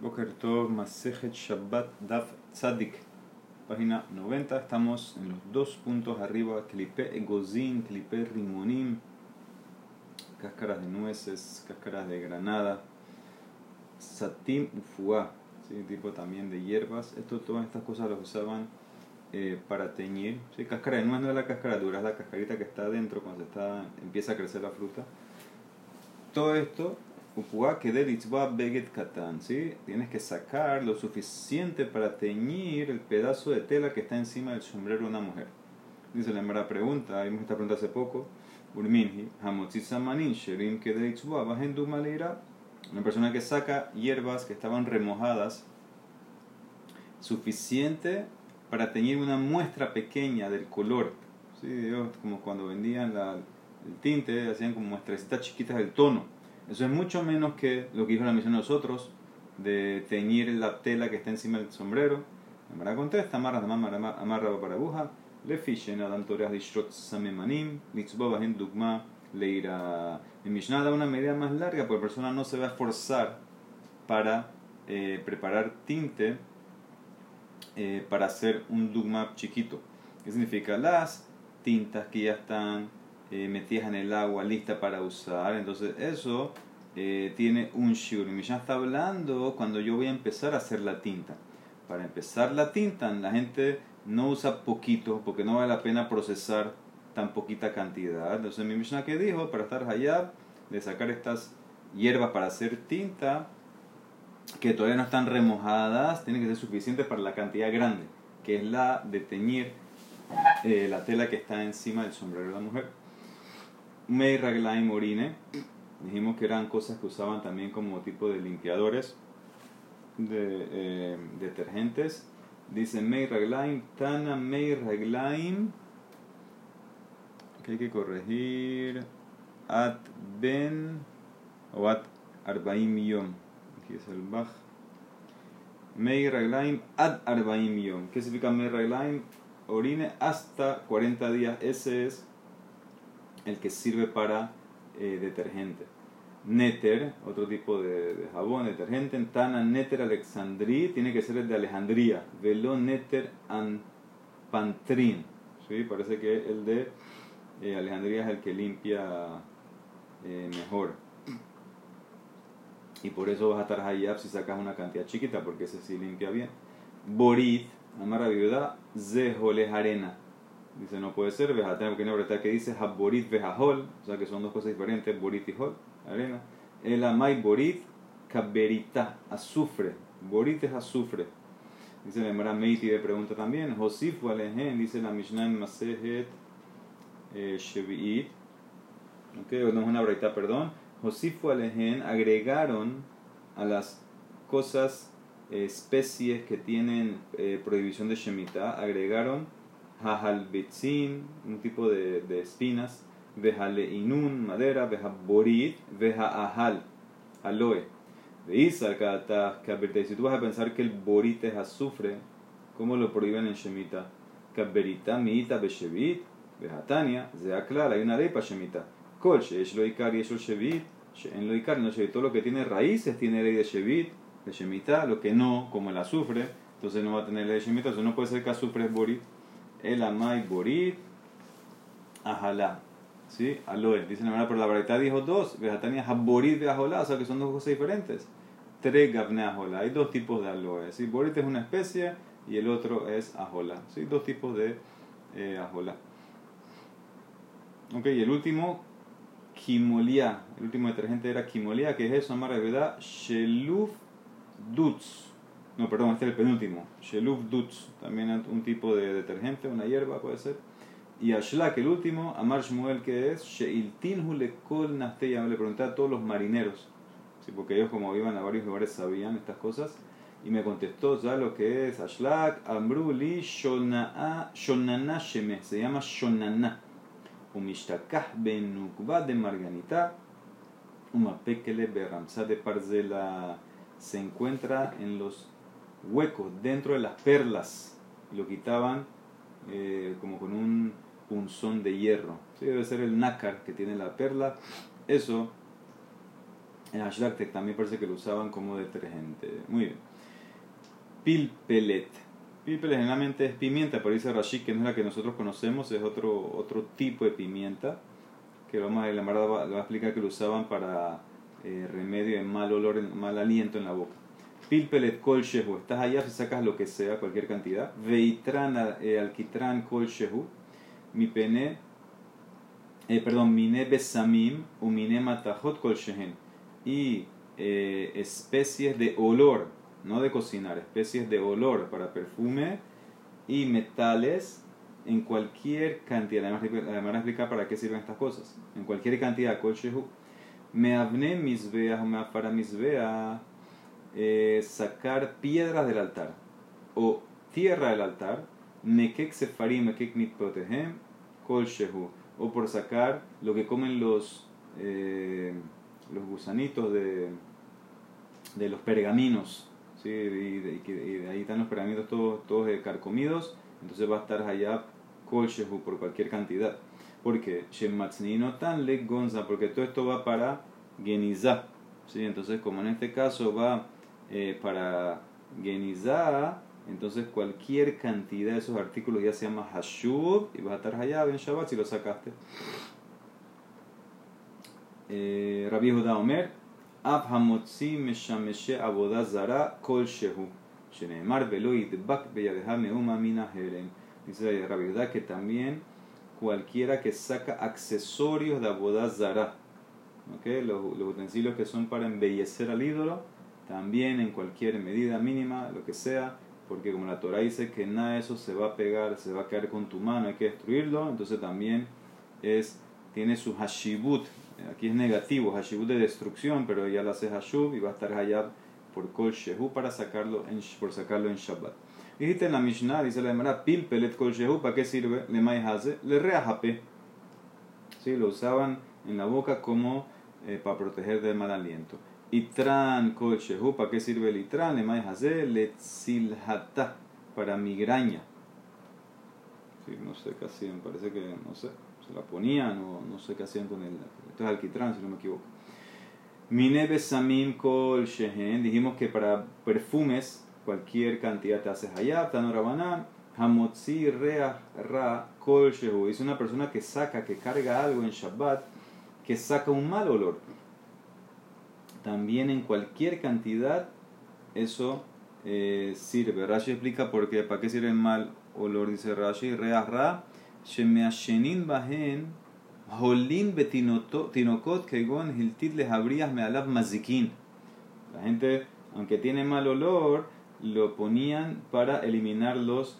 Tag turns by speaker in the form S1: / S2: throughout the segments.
S1: Boker Tov Masejet Shabbat Daf Tzadik, página 90. Estamos en los dos puntos arriba: Klipe Egozin, Klipe Rimonim, cáscaras de nueces, cáscaras de granada, Satim Ufuá, ¿sí? tipo también de hierbas. Esto, todas estas cosas las usaban eh, para teñir. ¿sí? Cáscara de nuez no es la cáscara dura, es la cascarita que está adentro cuando se está, empieza a crecer la fruta. Todo esto ¿sí? Tienes que sacar lo suficiente para teñir el pedazo de tela que está encima del sombrero de una mujer. Dice la primera pregunta, vimos esta pregunta hace poco. Urminhi, manin sherim que de Una persona que saca hierbas que estaban remojadas, suficiente para teñir una muestra pequeña del color. ¿sí? Como cuando vendían la, el tinte, hacían como muestrecitas chiquitas del tono eso es mucho menos que lo que dijo la misión de nosotros de teñir la tela que está encima del sombrero. Amara contesta, amarra amarra para aguja, le fishen adam toreas dishrot samemanim, litzbobah en dugma, leira. En Mishnah da una medida más larga porque la persona no se va a esforzar para eh, preparar tinte eh, para hacer un dugma chiquito. ¿Qué significa? Las tintas que ya están eh, metidas en el agua, lista para usar. Entonces eso eh, tiene un shiur. Mi ya está hablando cuando yo voy a empezar a hacer la tinta. Para empezar la tinta, la gente no usa poquito porque no vale la pena procesar tan poquita cantidad. Entonces mi Mishnah que dijo, para estar allá, de sacar estas hierbas para hacer tinta, que todavía no están remojadas, tiene que ser suficiente para la cantidad grande, que es la de teñir eh, la tela que está encima del sombrero de la mujer. Mei Raglaim Orine. Dijimos que eran cosas que usaban también como tipo de limpiadores de eh, detergentes. Dice Mei Raglaim, Tana Mei Raglaim. Que hay que corregir. At Ben o At Arbaim Yom. Aquí es el Bach. Mei Raglaim Ad Arbaim Yom. ¿Qué significa Mei Raglaim? Orine hasta 40 días. Ese es el que sirve para eh, detergente. Neter, otro tipo de, jabón, detergente. Tana Neter Alexandri, tiene que ser el de Alejandría. Velo Neter Pantrin. ¿Sí? Parece que el de eh, Alejandría es el que limpia eh, mejor. Y por eso vas a estar hayab si sacas una cantidad chiquita, porque ese sí limpia bien. Borit, amara viuda, zeholes arena Dice, no puede ser, Vejatán, porque no que dice Haborit Vejahol, o sea que son dos cosas diferentes, Borit y Hol, arena. El Amay Borit, Kaberita, azufre. Borit es azufre. Dice la Emara Meiti de pregunta también, Josif Walehen, dice la Mishnah en Masejet eh, Shevi'it, ok, no es una breita, perdón. Josif Walehen agregaron a las cosas, eh, especies que tienen eh, prohibición de Shemitah, agregaron Betzin, un tipo de, de espinas, inun, madera, Vejaborit, ahal, aloe. Veisa que si tú vas a pensar que el borit es azufre, ¿cómo lo prohíben en Shemita? Kaberita, miita, beshevit, vejatania, zeaklar, hay una ley para Shemita. Kol, es lo ikar y eso shevit, en lo ikar, no todo lo que tiene raíces tiene ley de shevit, de Shemita, lo que no, como el azufre, entonces no va a tener ley de Shemita, entonces no puede ser que azufre es borit el amay borit, ajalá. ¿Sí? Aloe. Dice la pero la verdad dijo dos. Vejatania haborit de ajalá, o sea que son dos cosas diferentes. Tres gavne. Hay dos tipos de aloe. ¿sí? Borit es una especie y el otro es ajola. ¿sí? Dos tipos de eh, ajola. Ok, y el último, kimolia. El último detergente era kimolia, que es eso, amara verdad, sheluf dutz. No, perdón, este es el penúltimo. Sheluf Dutz, también un tipo de detergente, una hierba puede ser. Y Ashlak, el último, Amar Shmuel, que es Sheiltin Hulekol Nasteya. Le pregunté a todos los marineros, ¿sí? porque ellos, como iban a varios lugares, sabían estas cosas. Y me contestó ya lo que es Ashlak, Ambruli, Shonana Sheme, se llama Shonana. Umishtakah Benukba de Marganita, Umapekele Beramsa de Parzela. Se encuentra en los hueco dentro de las perlas y lo quitaban eh, como con un punzón de hierro. Sí, debe ser el nácar que tiene la perla. Eso En Ashdaq también parece que lo usaban como detergente. Muy bien. Pilpelet. Pilpelet generalmente es pimienta, pero dice Rashid que no es la que nosotros conocemos, es otro, otro tipo de pimienta. Que vamos a, la va, va a explicar que lo usaban para eh, remedio de mal olor, mal aliento en la boca. Pilpelet kol shehu. Estás allá sacas lo que sea, cualquier cantidad. Veitran eh, alquitran kol shehu. Mi pene, eh, perdón, mine besamim u mine matahot kol. Y eh, especies de olor, no de cocinar, especies de olor para perfume y metales en cualquier cantidad. Además, además voy a explicar para qué sirven estas cosas. En cualquier cantidad, kol shehu. Me avne misbea o me afara misbea eh, sacar piedras del altar o tierra del altar, mekek sefarim, mekek mitprotehem, kol shehu, o por sacar lo que comen los, eh, los gusanitos de, de los pergaminos, ¿sí? y, de, ahí están los pergaminos todos, todos carcomidos, entonces va a estar allá kol por cualquier cantidad. Porque no tan le gonza, porque todo esto va para genizá. ¿sí? Entonces, como en este caso va eh, para genizá, entonces cualquier cantidad de esos artículos ya se llama hashub y vas a estar allá en Shabbat si lo sacaste. Eh, Rabbi Judá Omer, Ab hamotzi meshameshe abodah zara kol shehu, sheneemar velo yidbak beyadeha meuma mina herem. Dice Rabbi Judá que también cualquiera que saca accesorios de abodah zara, ¿okay? los utensilios que son para embellecer al ídolo, también en cualquier medida mínima, lo que sea, porque como la Torah dice que nada de eso se va a pegar, se va a caer con tu mano, hay que destruirlo, entonces también es, tiene su hashibut, aquí es negativo, hashibut de destrucción, pero ya lo hace hashub y va a estar hayab por kol shehu para sacarlo en, por sacarlo en Shabbat. Dijiste en la Mishnah, dice la Gemara, pil pelet kol shehu, ¿para qué sirve? Le hace, le reajape. ¿Sí? Lo usaban en la boca como eh, para proteger del mal aliento. Itran kol shehu, ¿para qué sirve el itran? Le hazel letzilhata, para migraña. Sí, no sé qué hacían, parece que, no sé, se la ponían o no sé qué hacían con el. Esto es alquitrán, si no me equivoco. Samim dijimos que para perfumes, cualquier cantidad te haces allá, tanorabanan, hamotzi rea ra kol. Es una persona que saca, que carga algo en Shabbat, que saca un mal olor también en cualquier cantidad eso eh, sirve. Rashi explica por qué, para qué sirve el mal olor, dice Rashi, ra shemeashenin bahen holin betinokot kegon hiltit les habrías mealav mazikin. La gente, aunque tiene mal olor, lo ponían para eliminar los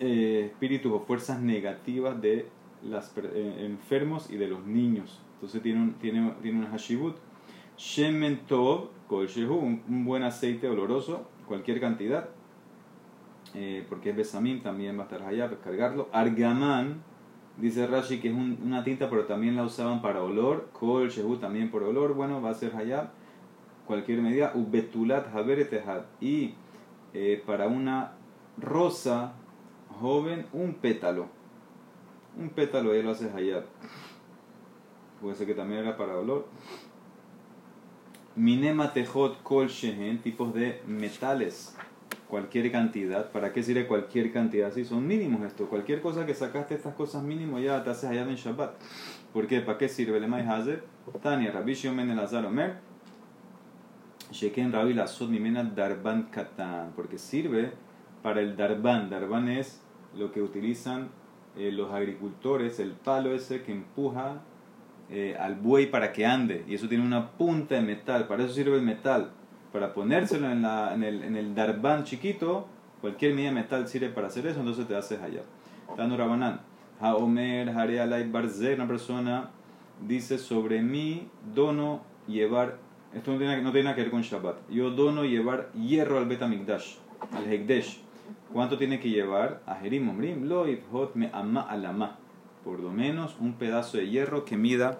S1: eh, espíritus o fuerzas negativas de los eh, enfermos y de los niños. Entonces tiene un, tiene, tiene un hashibut. Shemen Tov, un buen aceite oloroso, cualquier cantidad, eh, porque es besamín, también va a estar allá, cargarlo. Argaman, dice Rashi que es una tinta, pero también la usaban para olor. Kol también por olor, bueno, va a ser allá, cualquier medida. Ubetulat Haberetehad, y eh, para una rosa joven, un pétalo. Un pétalo ya lo haces allá. Puede ser que también era para olor. Minema tejot kol shehen, tipos de metales, cualquier cantidad. ¿Para qué sirve cualquier cantidad? Si son mínimos esto. Cualquier cosa que sacaste estas cosas mínimo ya te haces allá en Shabbat. ¿Por qué? ¿Para qué sirve? Le mai hazer. Tania, Rabbi Shiomen el Omer. Sheken Rabbi Lasot Mimena Darban Katan. Porque sirve para el Darban. Darban es lo que utilizan eh, los agricultores, el palo ese que empuja eh, al buey para que ande. Y eso tiene una punta de metal. Para eso sirve el metal. Para ponérselo en, la, en, el, en el darbán chiquito, cualquier medida de metal sirve para hacer eso, entonces te haces allá. Tano Rabanán. Haomer, Harealai Barzer, una persona dice sobre mí dono llevar. Esto no tiene, no tiene nada que ver con Shabbat. Yo dono llevar hierro al Betamikdash, al Hekdesh. ¿Cuánto tiene que llevar? A Jerim Omrim, lo hot me ama alama por lo menos un pedazo de hierro que mida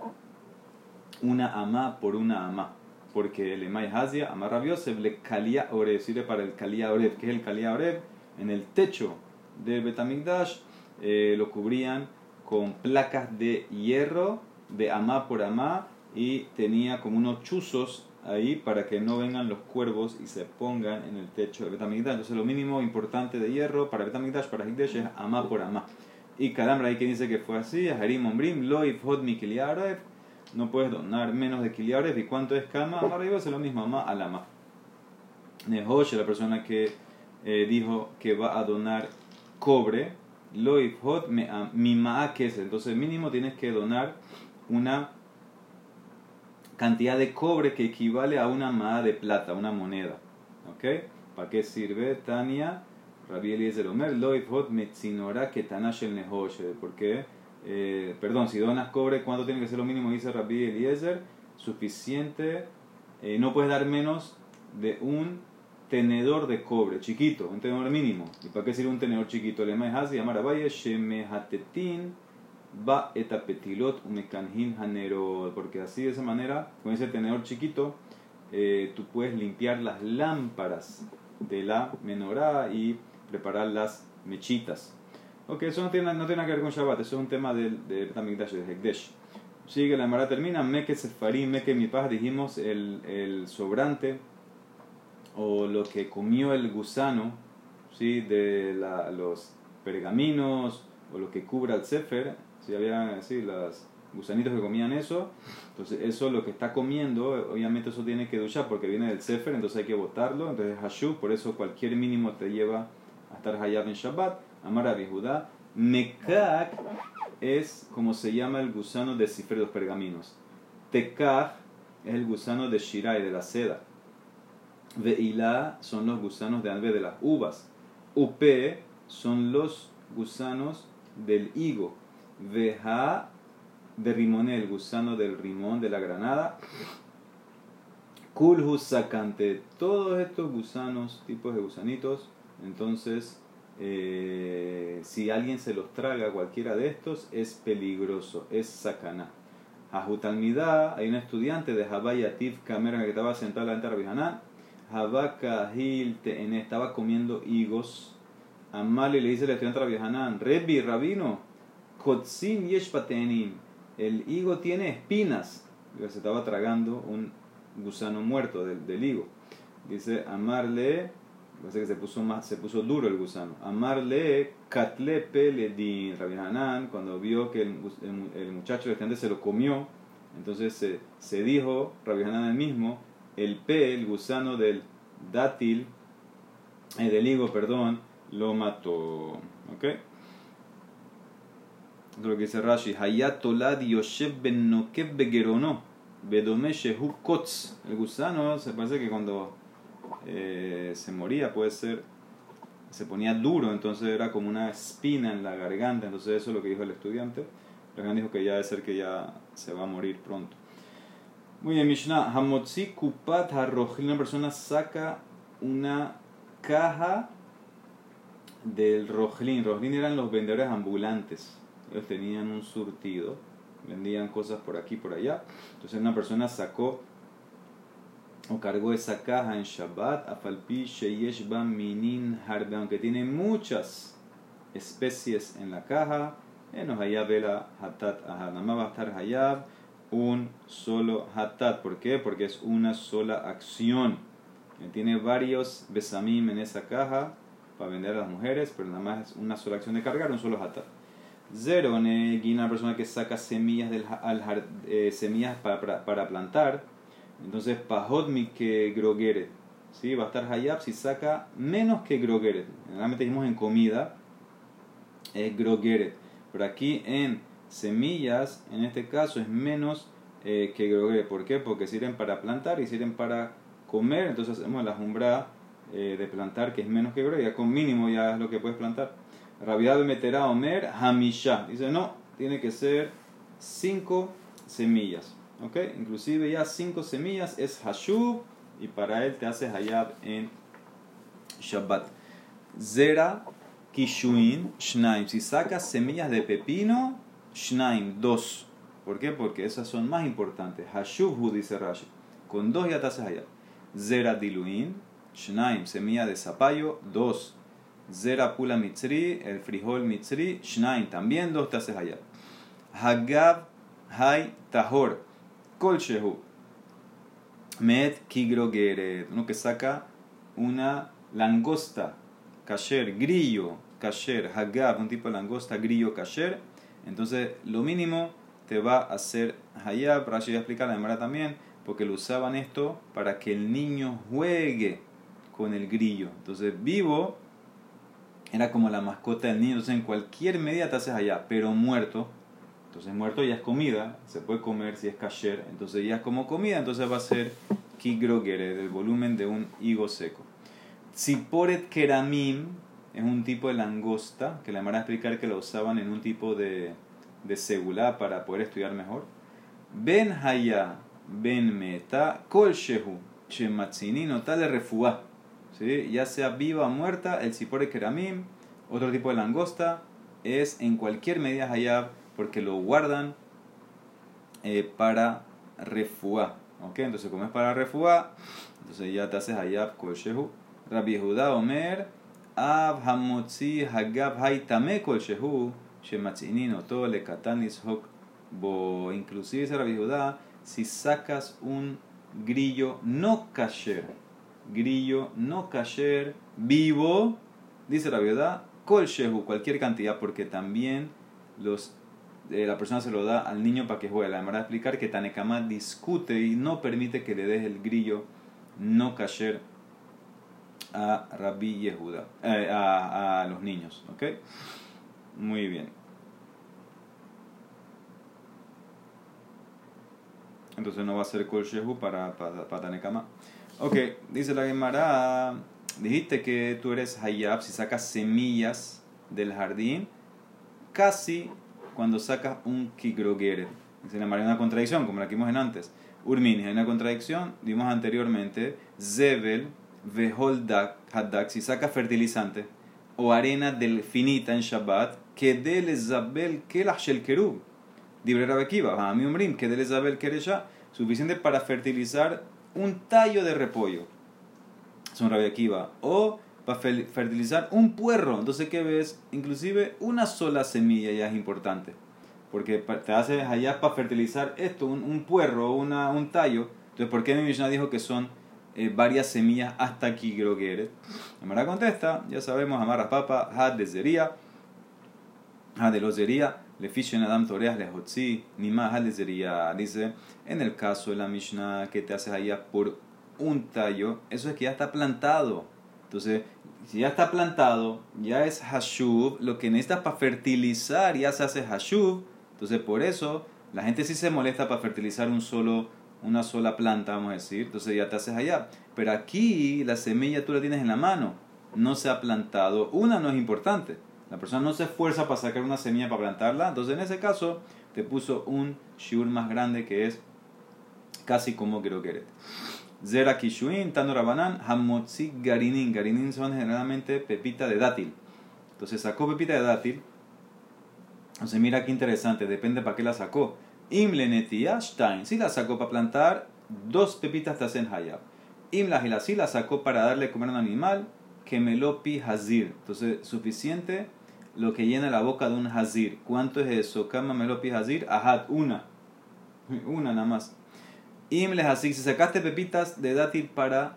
S1: una ama por una ama. Porque el Emay Hazia, ama rabiosev, le calía oreb, sirve para el calía oreb. que es el calía oreb? En el techo del Betamigdash eh, lo cubrían con placas de hierro de ama por ama y tenía como unos chuzos ahí para que no vengan los cuervos y se pongan en el techo del Betamigdash. Entonces lo mínimo importante de hierro para Betamigdash, para Hikdesh es amá por amá. Y Kadamra ahí que dice que fue así, Harim Ombrim, Loif Hot mi no puedes donar menos de kiliarev. ¿Y cuánto es kama? Arriba es lo mismo, amá al amá. Nehosh, la persona que eh, dijo que va a donar cobre, Loif Hot mi es Entonces mínimo tienes que donar una cantidad de cobre que equivale a una mada de plata, una moneda. ¿Para qué sirve? Tania, Rabbi Eliezer Omer, Loif Hot Metzinora Ketanash el Nehosh. ¿Por qué? Eh, perdón, si donas cobre, ¿cuánto tiene que ser lo mínimo? Dice Rabbi Eliezer, suficiente, eh, no puedes dar menos de un tenedor de cobre, chiquito, un tenedor mínimo. ¿Y para qué sirve un tenedor chiquito? Le y llamar a Shemehatetin ba etapetilot umekanhin hanero. Porque así de esa manera, con ese tenedor chiquito, eh, tú puedes limpiar las lámparas de la menorá y preparar las mechitas. Ok, eso no tiene, no tiene nada que ver con Shabbat, eso es un tema del de Betamikdash, de Hekdesh. Sigue, la Mara termina, Meke Sefarim, Meke mi paz, dijimos el, el, sobrante o lo que comió el gusano ¿sí? de la, los pergaminos o lo que cubra el Sefer, si había así los gusanitos que comían eso, entonces eso lo que está comiendo, obviamente eso tiene que duchar porque viene del Sefer, entonces hay que botarlo, entonces Hashu, por eso cualquier mínimo te lleva a estar Hayab en Shabbat Amar Judá. Mekak es como se llama el gusano de cifre de los pergaminos. Tekach es el gusano de Shirai, de la seda. Veila son los gusanos de albe de las uvas. Upe son los gusanos del higo. Veja de rimone, el gusano del rimón de la granada. Kulhus sacante. Todos estos gusanos, tipos de gusanitos, entonces eh, si alguien se los traga, cualquiera de estos, es peligroso, es sacana. Ajutalmidá, hay un estudiante de Habayatif Kamera que estaba sentado delante de Rabbi Habaka Hilten estaba comiendo higos. Amali le dice al estudiante Rabbi Hanan, Rebi, Rabino, Kotsin Yeshpatenim, el higo tiene espinas. Se estaba tragando un gusano muerto del, del higo. Dice, Amarle, Parece que se puso, más, se puso duro el gusano. Amarle katle peledin. Rabbi Hanan, cuando vio que el, el, muchacho de gente se lo comió, entonces se, se dijo, Rabbi Hanan el mismo, el pe, el gusano del dátil, eh, del higo, perdón, lo mató. ¿Ok? Esto lo que dice Rashi. Hayatolad Yoshev ben Nokev begerono. Bedome shehu kotz. El gusano se parece que cuando eh, se moría, puede ser, se ponía duro, entonces era como una espina en la garganta, entonces eso es lo que dijo el estudiante. El dijo que ya debe ser que ya se va a morir pronto. Muy bien, Mishnah. Hamotzi kupat Una persona saca una caja del rojlin. Rojlin eran los vendedores ambulantes. Ellos tenían un surtido. Vendían cosas por aquí por allá. Entonces una persona sacó o cargó esa caja en Shabbat, afalpi sheyesh minin harbe, aunque tiene muchas especies en la caja, nos hayab la hatat ahad. va a estar hayab un solo hatat. ¿Por qué? Porque es una sola acción. Tiene varios besamim en esa caja para vender a las mujeres, pero nada más es una sola acción de cargar, un solo hatat. Zero, una persona que saca semillas, del, al, eh, semillas para, para plantar entonces, pahodmi que grogeret. ¿sí? Va a estar hayab si saca menos que grogeret. Generalmente dijimos en comida, es grogeret. Pero aquí en semillas, en este caso, es menos eh, que grogeret. ¿Por qué? Porque sirven para plantar y sirven para comer. Entonces hacemos la jumbra eh, de plantar que es menos que grogeret. con mínimo ya es lo que puedes plantar. Rabiab meterá Omer Hamisha. Dice, no, tiene que ser cinco semillas. ¿Ok? Inclusive ya cinco semillas es Hashub y para él te hace Hayab en Shabbat. Zera Kishuin Shnaim. Si sacas semillas de pepino, Shnaim, dos. ¿Por qué? Porque esas son más importantes. Hashubhu dice Rashi. Con dos ya te hace Hayab. Zera Diluin, Shnaim, semilla de zapallo, dos. Zera Pula Mitzri, el frijol Mitzri, Shnaim, también dos te hace Hayab. Hagab Hay Tahor kolshehu. Met kigrogeret. Uno que saca una langosta, kasher, grillo, kasher, hagab, un tipo de langosta, grillo, kasher. Entonces, lo mínimo te va a hacer hayab. Rashi va a explicar la demora también, porque lo usaban esto para que el niño juegue con el grillo. Entonces, vivo era como la mascota del niño. Entonces, en cualquier medida te haces allá, pero muerto. Entonces, muerto ya es comida, se puede comer si es kasher. Entonces, ya es como comida, entonces va a ser kigrogere, del volumen de un higo seco. Tziporet keramim es un tipo de langosta que van a explicar que lo usaban en un tipo de, de segula para poder estudiar mejor. Ben haya, ben meta, kol shehu, shematzini, tal refuá. ¿Sí? Ya sea viva o muerta, el Tziporet keramim, otro tipo de langosta, es en cualquier medida hayab porque lo guardan eh, para refuá. ¿Ok? Entonces, como es para refuá, entonces ya te haces hayab kol shehu. Rabbi Yehuda Omer, Av hamotzi hagab haitame kol shehu, shematzinin oto le katan lishok bo. Inclusive dice Rabbi Yehuda, si sacas un grillo no kasher, grillo no kasher, vivo, dice Rabbi Yehuda, kol shehu, cualquier cantidad, porque también los eh, la persona se lo da al niño para que juegue. La demora explicar que Tanekama discute y no permite que le des el grillo no kasher a Rabbi Yehuda, eh, a, a, los niños, ¿ok? Muy bien. Entonces no va a ser Kol Shehu para, para, para Tanekama. Ok, dice la Gemara, dijiste que tú eres Hayab si sacas semillas del jardín, casi cuando sacas un Kigrogeret. Dice la Gemara, una contradicción, como la que vimos en antes. Urmini, hay una contradicción, vimos anteriormente, Zebel Veholdak Hadak, si saca fertilizante o arena del finita en Shabbat, que del Zabel Kelach Shel Kerub. Dibre Rabekiva, a mí umrim, que del Zabel Keresha, suficiente para fertilizar un tallo de repollo. Es un Rabekiva. O para fertilizar un puerro. Entonces, ¿qué ves? Inclusive una sola semilla ya es importante. Porque te haces allá para fertilizar esto, un, un puerro, una, un tallo. Entonces, ¿por qué mi Mishnah dijo que son eh, varias semillas hasta aquí creo que eres. Amara contesta, ya sabemos, amarras papa, had de zería, had de lozería, le en adam toreas le hotzi, ni más had de zería. Dice, en el caso de la Mishnah que te haces allá por un tallo, eso es que ya está plantado. Entonces, si ya está plantado, ya es hashuv, lo que necesitas para fertilizar ya se hace hashuv. Entonces, por eso la gente sí se molesta para fertilizar un solo una sola planta, vamos a decir, entonces ya te haces allá. Pero aquí la semilla tú la tienes en la mano, no se ha plantado. Una no es importante, la persona no se esfuerza para sacar una semilla para plantarla, entonces en ese caso te puso un shiur más grande que es casi como quiero querer. Zera kishuin, rabanan, hamotzi garinin. Garinin son generalmente pepita de dátil. Entonces sacó pepita de dátil. Entonces mira qué interesante, depende para qué la sacó. Imlenetia Stein. Si la sacó para plantar, dos pepitas te hacen hayab. Imla si la sacó para darle comer a un animal, que melopi hazir. Entonces, suficiente lo que llena la boca de un hazir. ¿Cuánto es eso? Kama melopi hazir, ahad, una. Una nada más. Imle así, si sacaste pepitas de dátil para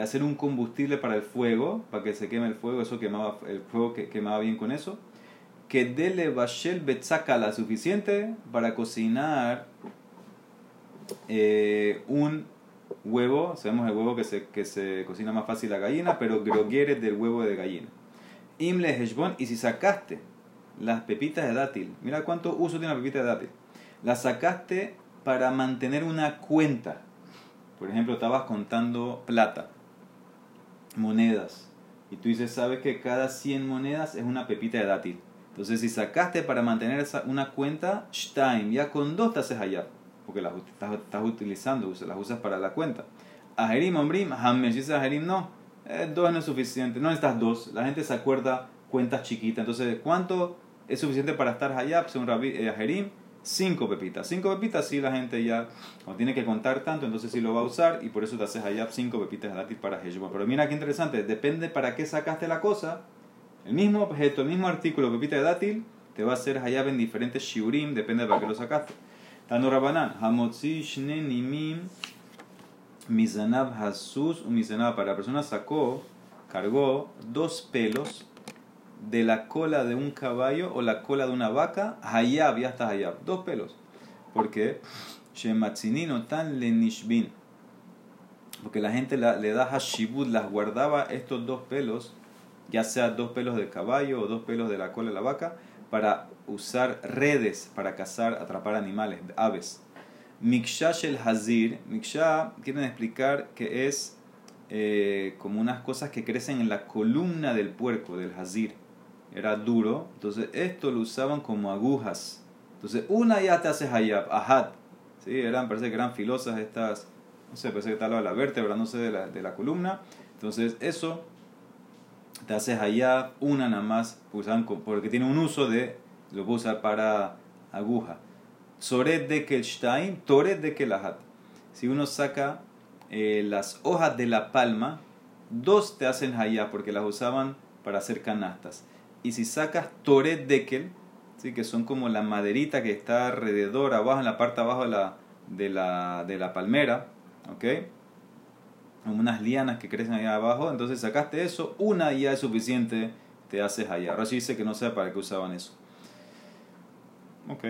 S1: hacer un combustible para el fuego, para que se queme el fuego, eso quemaba, el fuego que quemaba bien con eso que dele bashel la suficiente para cocinar eh, un huevo. Sabemos el huevo que se, que se cocina más fácil la gallina, pero grogueres del huevo de gallina. Imle heshbon, y si sacaste las pepitas de dátil, mira cuánto uso tiene la pepita de dátil. Las sacaste para mantener una cuenta. Por ejemplo, estabas contando plata, monedas. Y tú dices, sabes que cada 100 monedas es una pepita de dátil. Entonces, si sacaste para mantener una cuenta, Stein, ya con dos te haces allá, porque las estás, utilizando, las usas para la cuenta. Ajerim, Ombrim, Hammer, si Ajerim, no, eh, dos no es suficiente, no necesitas dos, la gente se acuerda cuentas chiquitas. Entonces, ¿cuánto es suficiente para estar allá? Según Rabbi eh, Ajerim, cinco pepitas. Cinco pepitas, sí, la gente ya, no tiene que contar tanto, entonces sí lo va a usar y por eso te haces allá cinco pepitas gratis para Heshbon. Pero mira qué interesante, depende para qué sacaste la cosa el mismo objeto, el mismo artículo, pepita de dátil, te va a hacer hayab en diferentes shiurim, depende de para qué lo sacaste. Tano Rabanan, Hamotzi Shne Nimim Mizanav Hasus Mizanav. Para la persona sacó, cargó dos pelos de la cola de un caballo o la cola de una vaca, Hayab, ya está Hayab. Dos pelos. ¿Por qué? Shematzinino tan lenishbin. Porque la gente le da hashibut, las guardaba estos dos pelos, ya sea dos pelos de caballo o dos pelos de la cola de la vaca, para usar redes para cazar, atrapar animales, aves. Mikshash el Hazir, Miksha quieren explicar que es eh, como unas cosas que crecen en la columna del puerco, del Hazir. Era duro, entonces esto lo usaban como agujas. Entonces una ya te hace hayab, ahad. ¿sí? Eran, parece que eran filosas estas, no sé, parece que tal la vértebra, no sé, de la, de la columna. Entonces eso te hace hayab, una nada más, usaban porque tiene un uso de lo puedo usar para aguja. Soret de Kelstein, Toret de Kelahat. Si uno saca eh, las hojas de la palma, dos te hacen hayá porque las usaban para hacer canastas. Y si sacas Toret Dekel, ¿sí? que son como la maderita que está alrededor, abajo, en la parte abajo de la, de la, de la palmera, ¿ok? Como unas lianas que crecen ahí abajo, entonces sacaste eso, una ya es suficiente, te haces allá. Rashi dice que no sé para qué usaban eso. Ok.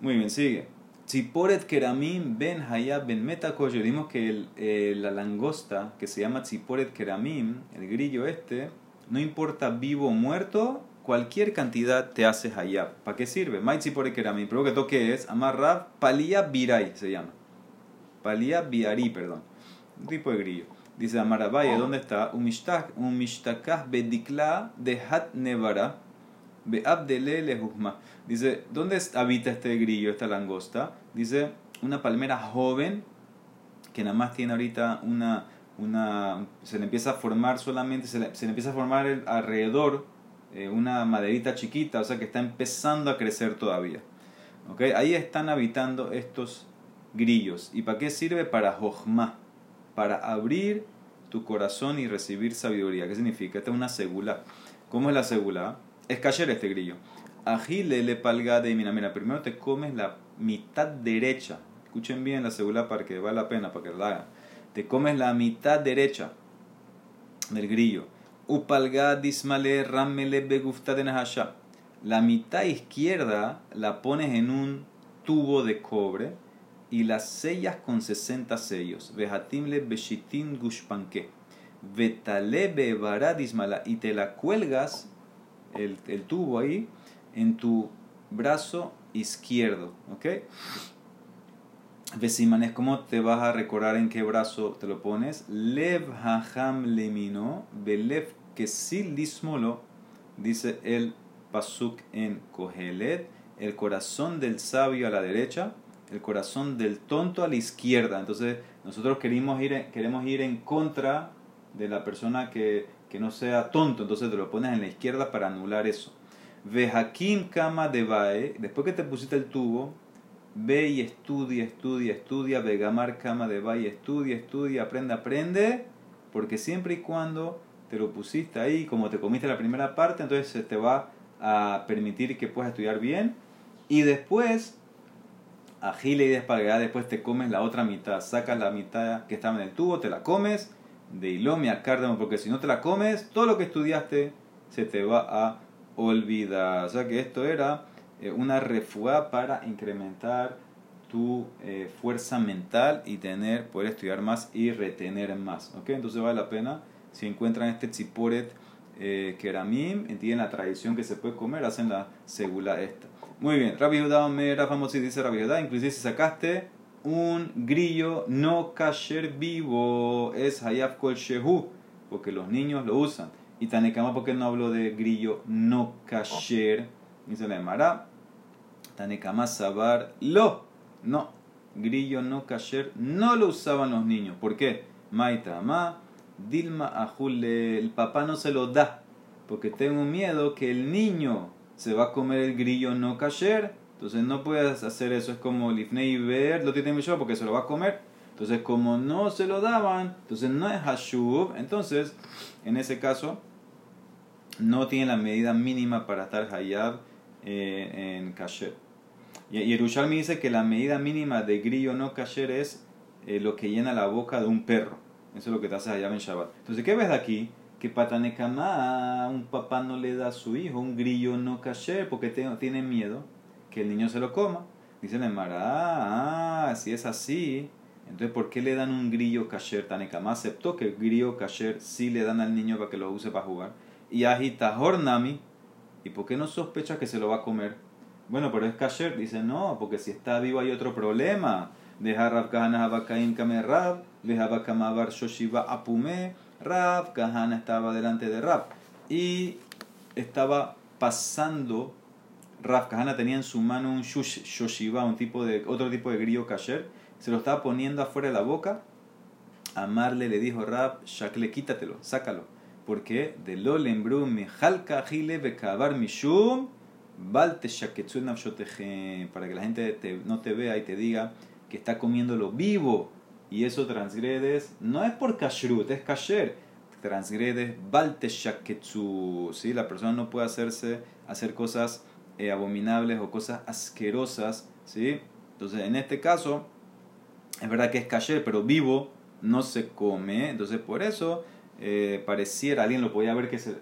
S1: Muy bien, sigue. Tziporet keramim ben hayab ben metakoyo. Dimos que el, la langosta, que se llama tziporet keramim, el grillo este, no importa vivo o muerto, cualquier cantidad te hace hayab. ¿Para qué sirve? Mai tziporet keramim. Pero que toque es, amarrab palia birai se llama. Palia biari, perdón. Un tipo de grillo. Dice Amarabaya, ¿dónde está? Un mishtakah bedikla de hat nevara Dice, ¿dónde habita este grillo, esta langosta? Dice, una palmera joven que nada más tiene ahorita una, una se le empieza a formar solamente, se le, empieza a formar alrededor eh, una maderita chiquita, o sea que está empezando a crecer todavía. ¿Okay? Ahí están habitando estos grillos. ¿Y para qué sirve? Para Jochma, para abrir tu corazón y recibir sabiduría. ¿Qué significa? Esta es una segula. ¿Cómo es la segula? Es cayer este grillo. Agile le palga de mina. Mira, primero te comes la mitad derecha. Escuchen bien la segunda para que vale la pena, para que la hagan. Te comes la mitad derecha del grillo. Upalga dismale de La mitad izquierda la pones en un tubo de cobre y las sellas con 60 sellos. Y te la cuelgas el, el tubo ahí en tu brazo izquierdo, ¿ok? Vesimanes, ¿cómo te vas a recordar en qué brazo te lo pones? Lev haham lemino, belev kesil dismolo, dice el pasuk en Kohelet, el corazón del sabio a la derecha, el corazón del tonto a la izquierda. Entonces, nosotros queremos ir, queremos ir en contra de la persona que que no sea tonto, entonces te lo pones en la izquierda para anular eso. Vejakim kama de bae, después que te pusiste el tubo, ve y estudia, estudia, estudia, vegamar kama de bae, estudia, estudia, aprende, aprende, porque siempre y cuando te lo pusiste ahí, como te comiste la primera parte, entonces se te va a permitir que puedas estudiar bien, y después, agile y despalgada, después te comes la otra mitad, sacas la mitad que estaba en el tubo, te la comes, de ilomia cárdamo, porque si no te la comes, todo lo que estudiaste se te va a olvidar. O sea que esto era eh, una refuá para incrementar tu eh, fuerza mental y tener, poder estudiar más y retener más. ¿ok? Entonces vale la pena, si encuentran este tziporet eh, keramim, entienden la tradición que se puede comer, hacen la segula esta. Muy bien, Rabbi Judá, famoso dice Rabbi Judá, inclusive si sacaste un grillo no kasher vivo es hayaf kol shehu, porque los niños lo usan. Y Tanekama, porque no hablo de grillo no kasher? Dice la Emara. Tanekama sabar lo. No, grillo no kasher no lo usaban los niños. ¿Por qué? Maita ama, Dilma ajule, el papá no se lo da, porque tengo miedo que el niño se va a comer el grillo no kasher entonces no puedes hacer eso, es como Lifnei ver, lo tiene yo porque se lo va a comer. Entonces como no se lo daban, entonces no es Hashub, entonces en ese caso no tiene la medida mínima para estar Hayab eh, en Kasher. Y, y Yerushalmi dice que la medida mínima de grillo no kasher es eh, lo que llena la boca de un perro. Eso es lo que te haces allá en Shabbat. Entonces, ¿qué ves aquí? Que patanekama, un papá no le da a su hijo un grillo no kasher porque tiene miedo que el niño se lo coma. Dice la Emara, ah, si es así, entonces ¿por qué le dan un grillo kasher? Tanekama aceptó que el grillo kasher sí le dan al niño para que lo use para jugar. Y agita Nami, ¿y por qué no sospecha que se lo va a comer? Bueno, pero es kasher. Dice, no, porque si está vivo hay otro problema. Deja Rav Kahana Habakaim Kame Rav, deja Bakamabar Shoshiva Apume. Rav Kahana estaba delante de Rav y estaba pasando. Rav Kahana tenía en su mano un Shoshiva, un tipo de, otro tipo de grillo kasher, se lo estaba poniendo afuera de la boca. Amarle le dijo Rav, Shakle, quítatelo, sácalo. Porque de lo lembru halka jile bekabar mishum para que la gente no te vea y te diga que está comiéndolo vivo y eso transgredes, no es por kashrut, es kasher, transgredes ¿sí? la persona no puede hacerse, hacer cosas eh, abominables o cosas asquerosas, ¿sí? entonces en este caso es verdad que es kasher, pero vivo no se come, entonces por eso eh, pareciera, alguien lo podía ver que se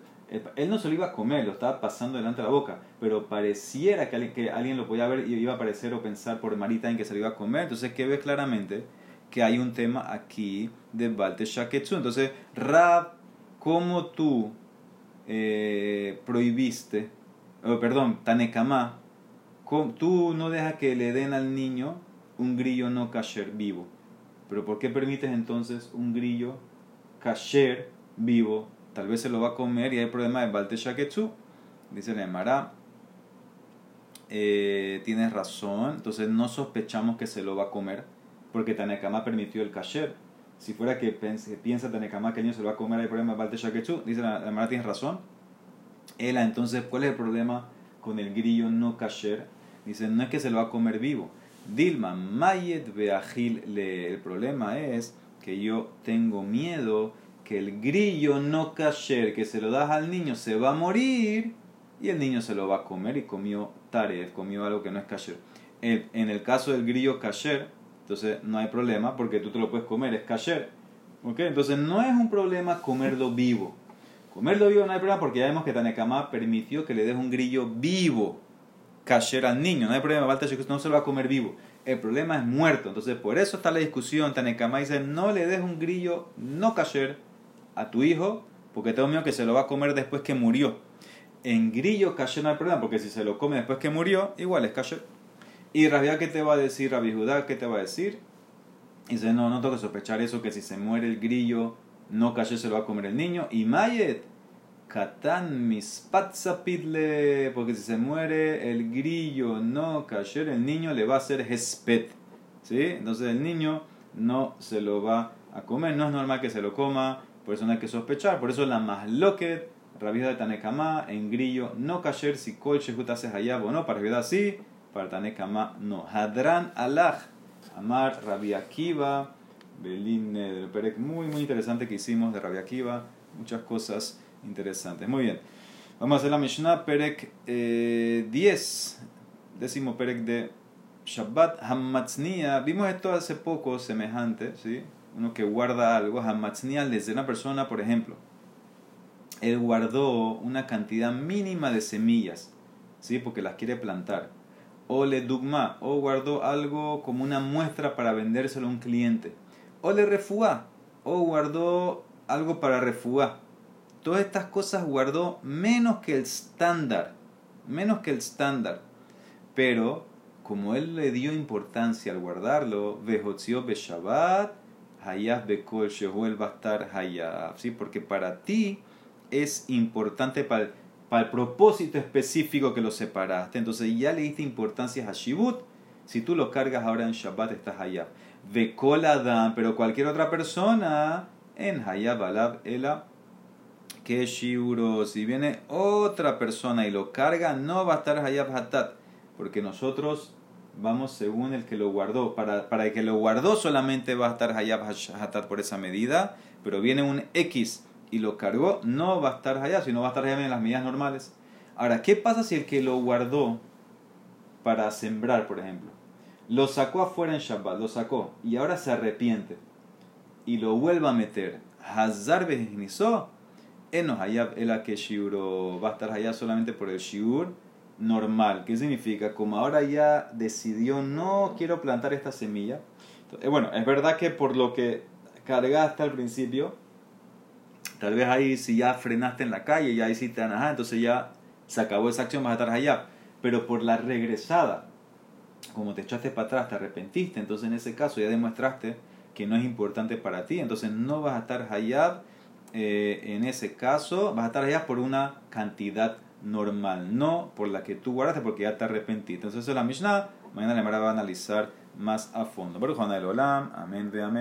S1: él no se lo iba a comer, lo estaba pasando delante de la boca, pero pareciera que alguien, que alguien lo podía ver y iba a parecer o pensar por Marita en que se lo iba a comer. Entonces, ¿qué ves claramente? Que hay un tema aquí de Balte Shaketsu. Entonces, Rab, ¿cómo tú eh, prohibiste, oh, perdón, Tanekama, tú no dejas que le den al niño un grillo no kasher vivo? Pero ¿por qué permites entonces un grillo kasher vivo tal vez se lo va a comer y hay problema de Balte Shaketsu. Dice la Emara, eh, tienes razón, entonces no sospechamos que se lo va a comer, porque Tanekama permitió el kasher. Si fuera que piensa Tanekama que el niño se lo va a comer, hay problema de Balte Shaketsu. Dice la Emara, tienes razón. Ela, entonces, ¿cuál es el problema con el grillo no kasher? Dice, no es que se lo va a comer vivo. Dilma, Mayet Beajil, el problema es que yo tengo miedo que el grillo no kasher que se lo das al niño se va a morir y el niño se lo va a comer y comió taref, comió algo que no es kasher. En, el caso del grillo kasher, entonces no hay problema porque tú te lo puedes comer, es kasher. ¿Okay? Entonces no es un problema comerlo vivo. Comerlo vivo no hay problema porque ya vemos que Tanekama permitió que le des un grillo vivo, kasher al niño. No hay problema, no se lo va a comer vivo. El problema es muerto. Entonces por eso está la discusión. Tanekama dice, no le des un grillo no kasher a tu hijo porque tengo miedo que se lo va a comer después que murió. En grillo kasher no hay problema porque si se lo come después que murió, igual es kasher. Y Rabia, ¿qué te va a decir? Rabbi Judá, ¿qué te va a decir? Y dice, no, no tengo que sospechar eso, que si se muere el grillo, no kasher se lo va a comer el niño. Y Mayet, Katan mispatzapidle, porque si se muere el grillo, no kasher, el niño le va a hacer hespet. ¿Sí? Entonces el niño no se lo va a comer, no es normal que se lo coma por eso no hay que sospechar. Por eso la más loquet, rabia de Tanekama, en grillo, no kasher si kol shehut hace hayab o no. Para rabia sí, para Tanekama no. Hadran alach, amar rabia Akiva, Belín del Perek, muy muy interesante que hicimos de rabia Akiva. Muchas cosas interesantes. Muy bien. Vamos a hacer la Mishnah Perek 10, eh, décimo Perek de Shabbat Hamatznia. Vimos esto hace poco, semejante, ¿sí? Uno que guarda algo, hamatznial desde una persona, por ejemplo, él guardó una cantidad mínima de semillas, ¿sí? porque las quiere plantar. O le dugma, o guardó algo como una muestra para vendérselo a un cliente. O le refuá, o guardó algo para refuá. Todas estas cosas guardó menos que el estándar, menos que el estándar. Pero como él le dio importancia al guardarlo, vejotzió Shabbat Hayab Bekol Shehuel estar Hayab, ¿sí? Porque para ti es importante para el, para el propósito específico que lo separaste. Entonces ya le diste importancia a Shibut. Si tú lo cargas ahora en Shabbat, estás Hayab. Bekol Adam, pero cualquier otra persona en Hayab Alab Ela que Shiuro. Si viene otra persona y lo carga, no va a estar Hayab Hatat. Porque nosotros vamos según el que lo guardó. Para, para el que lo guardó solamente va a estar Hayab Hatat por esa medida, pero viene un X y lo cargó, no va a estar Hayab, sino va a estar Hayab en las medidas normales. Ahora, ¿qué pasa si el que lo guardó para sembrar, por ejemplo. Lo sacó afuera en Shabbat, lo sacó, y ahora se arrepiente y lo vuelva a meter. Hazar Bejignizó, Enos Hayab el que Shiuro va a estar allá solamente por el Shiur normal. ¿Qué significa? Como ahora ya decidió, no quiero plantar esta semilla. Eh, bueno, es verdad que por lo que cargaste al principio, tal vez ahí si ya frenaste en la calle, ya hiciste anajá, entonces ya se acabó esa acción, vas a estar allá. Pero por la regresada, como te echaste para atrás, te arrepentiste, entonces en ese caso ya demostraste que no es importante para ti, entonces no vas a estar hayab, eh, en ese caso vas a estar allá por una cantidad normal, no por la que tú guardaste porque ya te arrepentiste. Entonces, eso es la Mishnah. Mañana le va a analizar más a fondo. Baruch Olam. Amén, ve amén.